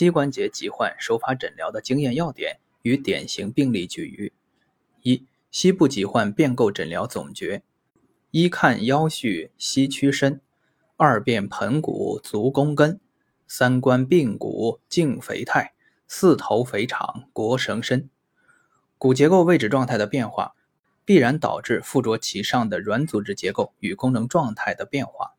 膝关节疾患手法诊疗的经验要点与典型病例举隅。一、膝部疾患变构诊疗总结：一看腰序膝屈伸，二辨盆骨足弓根，三观髌骨颈肥态，四头肥长腘绳深。骨结构位置状态的变化，必然导致附着其上的软组织结构与功能状态的变化。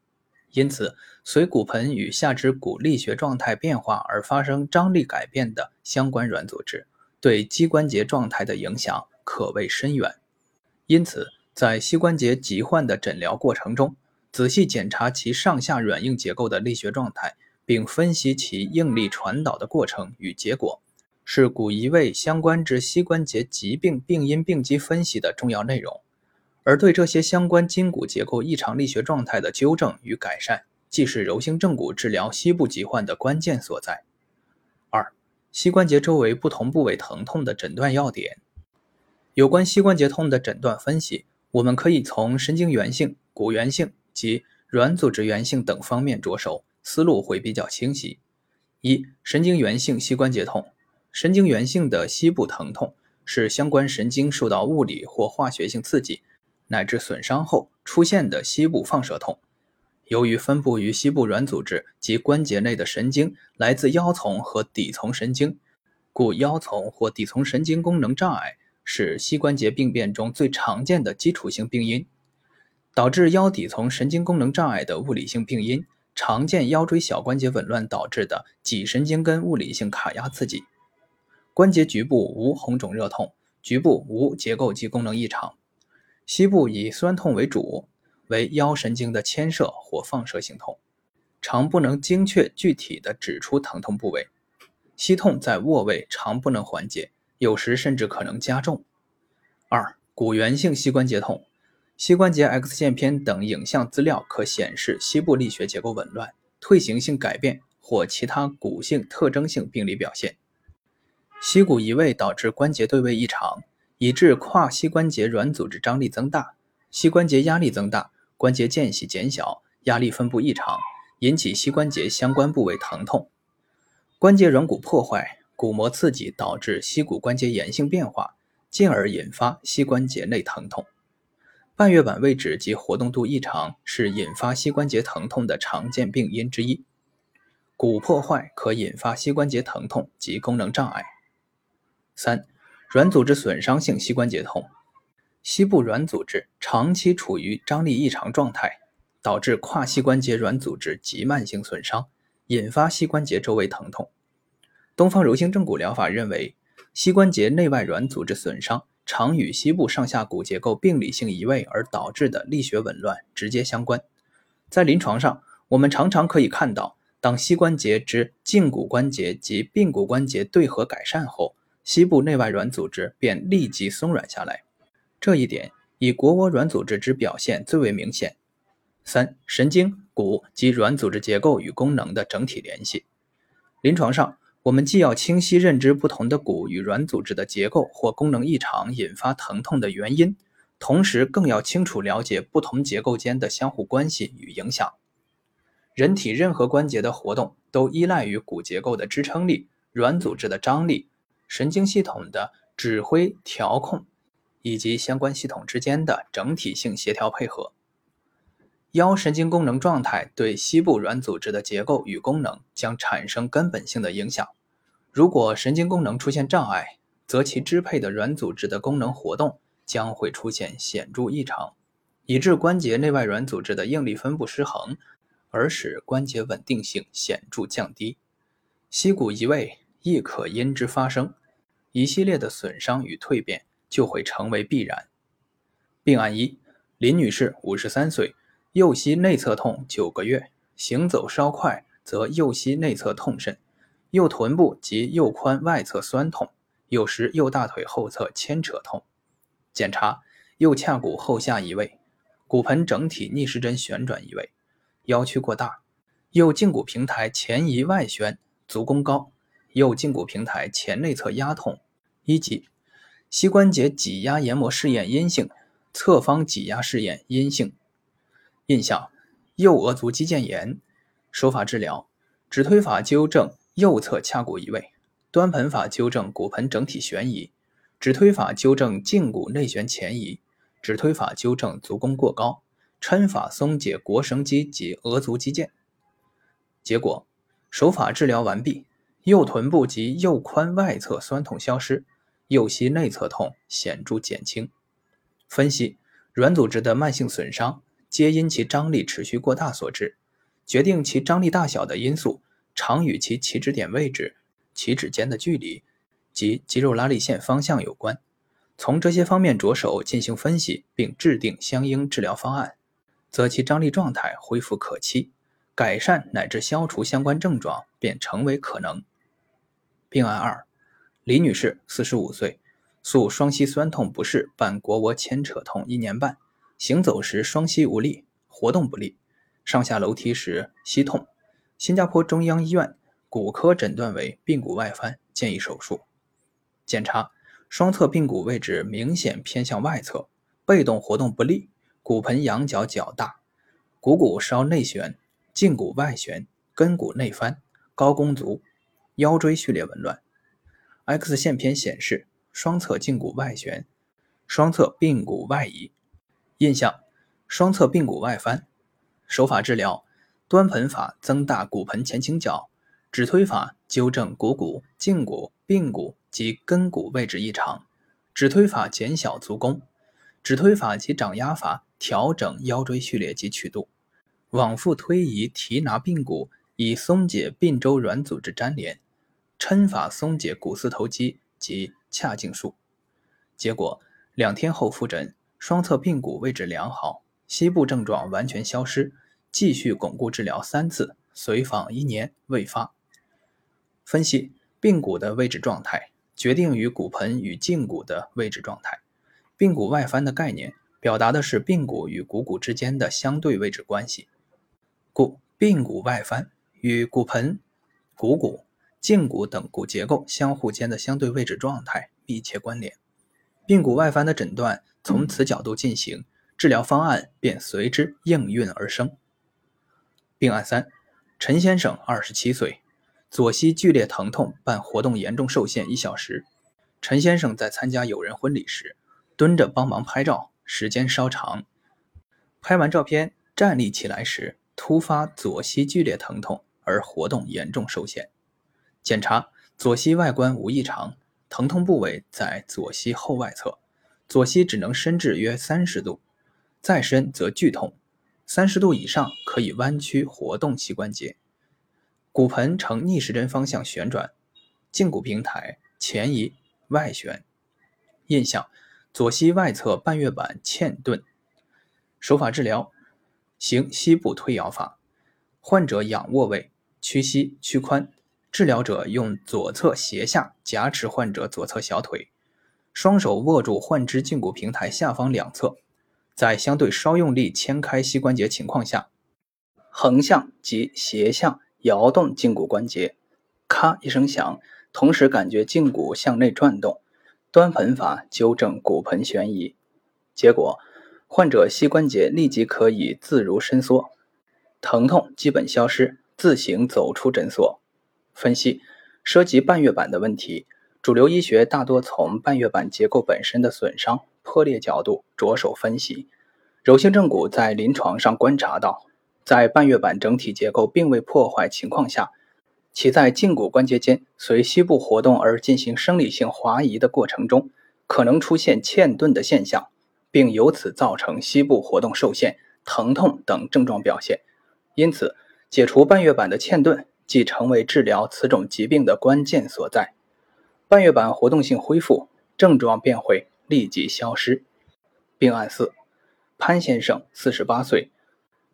因此，随骨盆与下肢骨力学状态变化而发生张力改变的相关软组织，对膝关节状态的影响可谓深远。因此，在膝关节疾患的诊疗过程中，仔细检查其上下软硬结构的力学状态，并分析其应力传导的过程与结果，是骨移位相关之膝关节疾病病因病机分析的重要内容。而对这些相关筋骨结构异常力学状态的纠正与改善，既是柔性正骨治疗膝部疾患的关键所在。二、膝关节周围不同部位疼痛的诊断要点。有关膝关节痛的诊断分析，我们可以从神经源性、骨源性及软组织源性等方面着手，思路会比较清晰。一、神经源性膝关节痛，神经源性的膝部疼痛是相关神经受到物理或化学性刺激。乃至损伤后出现的膝部放射痛，由于分布于膝部软组织及关节内的神经来自腰丛和底丛神经，故腰丛或底丛神经功能障碍是膝关节病变中最常见的基础性病因。导致腰底丛神经功能障碍的物理性病因，常见腰椎小关节紊乱导致的脊神经根物理性卡压刺激。关节局部无红肿热痛，局部无结构及功能异常。膝部以酸痛为主，为腰神经的牵涉或放射性痛，常不能精确具体的指出疼痛部位。膝痛在卧位常不能缓解，有时甚至可能加重。二、骨源性膝关节痛，膝关节 X 线片等影像资料可显示膝部力学结构紊乱、退行性改变或其他骨性特征性病理表现。膝骨移位导致关节对位异常。以致跨膝关节软组织张力增大，膝关节压力增大，关节间隙减小，压力分布异常，引起膝关节相关部位疼痛。关节软骨破坏，骨膜刺激导致膝骨关节炎性变化，进而引发膝关节内疼痛。半月板位置及活动度异常是引发膝关节疼痛的常见病因之一。骨破坏可引发膝关节疼痛及功能障碍。三。软组织损伤性膝关节痛，膝部软组织长期处于张力异常状态，导致跨膝关节软组织急慢性损伤，引发膝关节周围疼痛。东方柔性正骨疗法认为，膝关节内外软组织损伤常与膝部上下骨结构病理性移位而导致的力学紊乱直接相关。在临床上，我们常常可以看到，当膝关节之胫骨关节及髌骨关节对合改善后，膝部内外软组织便立即松软下来，这一点以腘窝软组织之表现最为明显。三、神经、骨及软组织结构与功能的整体联系。临床上，我们既要清晰认知不同的骨与软组织的结构或功能异常引发疼痛的原因，同时更要清楚了解不同结构间的相互关系与影响。人体任何关节的活动都依赖于骨结构的支撑力、软组织的张力。神经系统的指挥调控以及相关系统之间的整体性协调配合。腰神经功能状态对膝部软组织的结构与功能将产生根本性的影响。如果神经功能出现障碍，则其支配的软组织的功能活动将会出现显著异常，以致关节内外软组织的应力分布失衡，而使关节稳定性显著降低。膝骨移位亦可因之发生。一系列的损伤与蜕变就会成为必然。病案一：林女士，五十三岁，右膝内侧痛九个月，行走稍快则右膝内侧痛甚，右臀部及右髋外侧酸痛，有时右大腿后侧牵扯痛。检查：右髂骨后下移位，骨盆整体逆时针旋转移位，腰屈过大，右胫骨平台前移外旋，足弓高。右胫骨平台前内侧压痛，一级，膝关节挤压研磨试验阴性，侧方挤压试验阴性。印象：右额足肌腱炎。手法治疗：指推法纠正右侧髂骨移位。端盆法纠正骨盆整体悬移，指推法纠正胫骨内旋前移，指推法纠正足弓过高，抻法松解腘绳肌及额足肌腱。结果，手法治疗完毕，右臀部及右髋外侧酸痛消失，右膝内侧痛显著减轻。分析软组织的慢性损伤，皆因其张力持续过大所致。决定其张力大小的因素，常与其起止点位置、起止间的距离及肌肉拉力线方向有关。从这些方面着手进行分析，并制定相应治疗方案，则其张力状态恢复可期，改善乃至消除相关症状便成为可能。病案二：李女士，四十五岁，诉双膝酸痛不适伴腘窝牵扯痛一年半，行走时双膝无力，活动不利。上下楼梯时膝痛，新加坡中央医院骨科诊断为髌骨外翻，建议手术。检查双侧髌骨位置明显偏向外侧，被动活动不利，骨盆仰角较大，股骨稍内旋，胫骨外旋，跟骨内翻，高弓足，腰椎序列紊乱。X 线片显示双侧胫骨外旋，双侧髌骨外移。印象：双侧髌骨外翻。手法治疗：端盆法增大骨盆前倾角，指推法纠正股骨、胫骨、髌骨及跟骨位置异常，指推法减小足弓，指推法及掌压法调整腰椎序列及曲度，往复推移提拿髌骨以松解髌周软组织粘连，抻法松解股四头肌及髂胫束。结果两天后复诊，双侧髌骨位置良好，膝部症状完全消失。继续巩固治疗三次，随访一年未发。分析髌骨的位置状态，决定于骨盆与胫骨的位置状态。髌骨外翻的概念，表达的是髌骨与股骨之间的相对位置关系，故髌骨外翻与骨盆、股骨、胫骨等骨结构相互间的相对位置状态密切关联。髌骨外翻的诊断从此角度进行，治疗方案便随之应运而生。病案三：陈先生，二十七岁，左膝剧烈疼痛伴活动严重受限一小时。陈先生在参加友人婚礼时，蹲着帮忙拍照，时间稍长。拍完照片站立起来时，突发左膝剧烈疼痛而活动严重受限。检查左膝外观无异常，疼痛部位在左膝后外侧，左膝只能伸至约三十度，再伸则剧痛。三十度以上可以弯曲活动膝关节，骨盆呈逆时针方向旋转，胫骨平台前移外旋。印象：左膝外侧半月板嵌顿。手法治疗：行膝部推摇法，患者仰卧位，屈膝屈髋，治疗者用左侧斜下夹持患者左侧小腿，双手握住患肢胫骨平台下方两侧。在相对稍用力牵开膝关节情况下，横向及斜向摇动胫骨关节，咔一声响，同时感觉胫骨向内转动。端盆法纠正骨盆悬移，结果患者膝关节立即可以自如伸缩，疼痛基本消失，自行走出诊所。分析涉及半月板的问题，主流医学大多从半月板结构本身的损伤。破裂角度着手分析，柔性正骨在临床上观察到，在半月板整体结构并未破坏情况下，其在胫骨关节间随膝部活动而进行生理性滑移的过程中，可能出现嵌顿的现象，并由此造成膝部活动受限、疼痛等症状表现。因此，解除半月板的嵌顿，即成为治疗此种疾病的关键所在。半月板活动性恢复，症状便会。立即消失。病案四：潘先生，四十八岁，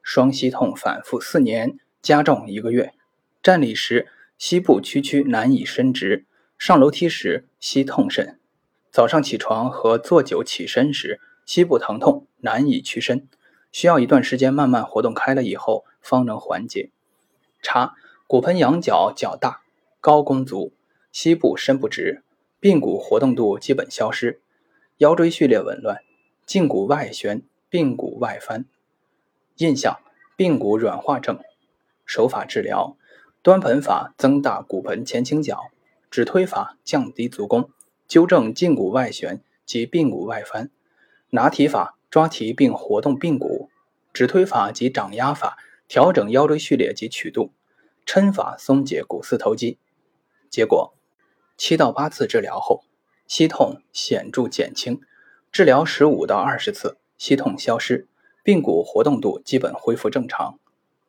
双膝痛反复四年，加重一个月。站立时膝部屈曲难以伸直，上楼梯时膝痛甚。早上起床和坐久起身时，膝部疼痛难以屈伸，需要一段时间慢慢活动开了以后方能缓解。查骨盆仰角较大，高弓足，膝部伸不直，髌骨活动度基本消失。腰椎序列紊乱，胫骨外旋，髌骨外翻。印象：髌骨软化症。手法治疗：端盆法增大骨盆前倾角，指推法降低足弓，纠正胫骨外旋及髌骨外翻。拿提法抓提并活动髌骨，指推法及掌压法调整腰椎序列及曲度，抻法松解股四头肌。结果，七到八次治疗后，膝痛显著减轻，治疗十五到二十次，膝痛消失，髌骨活动度基本恢复正常。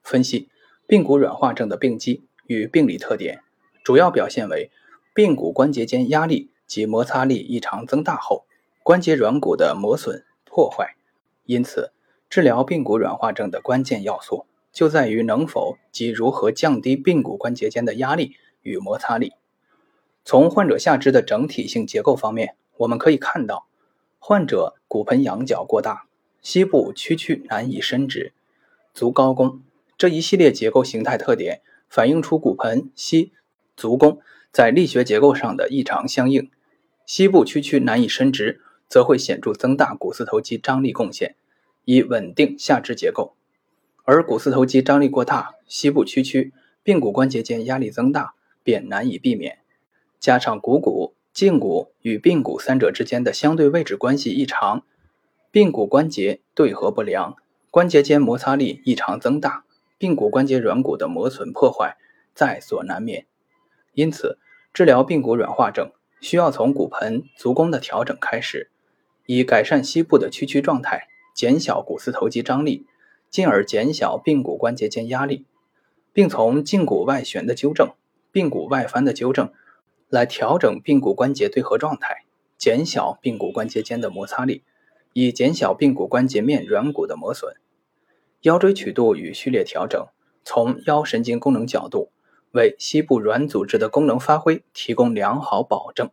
分析髌骨软化症的病机与病理特点，主要表现为髌骨关节间压力及摩擦力异常增大后。关节软骨的磨损破坏，因此治疗髌骨软化症的关键要素就在于能否及如何降低髌骨关节间的压力与摩擦力。从患者下肢的整体性结构方面，我们可以看到，患者骨盆仰角过大，膝部屈曲难以伸直，足高弓这一系列结构形态特点，反映出骨盆、膝、足弓在力学结构上的异常相应。膝部屈曲难以伸直。则会显著增大股四头肌张力贡献，以稳定下肢结构；而股四头肌张力过大，膝部屈曲，髌骨关节间压力增大，便难以避免。加上股骨、胫骨与髌骨三者之间的相对位置关系异常，髌骨关节对合不良，关节间摩擦力异常增大，髌骨关节软骨的磨损破坏在所难免。因此，治疗髌骨软化症需要从骨盆、足弓的调整开始。以改善膝部的屈曲状态，减小股四头肌张力，进而减小髌骨关节间压力，并从胫骨外旋的纠正、髌骨外翻的纠正来调整髌骨关节对合状态，减小髌骨关节间的摩擦力，以减小髌骨关节面软骨的磨损。腰椎曲度与序列调整，从腰神经功能角度，为膝部软组织的功能发挥提供良好保证。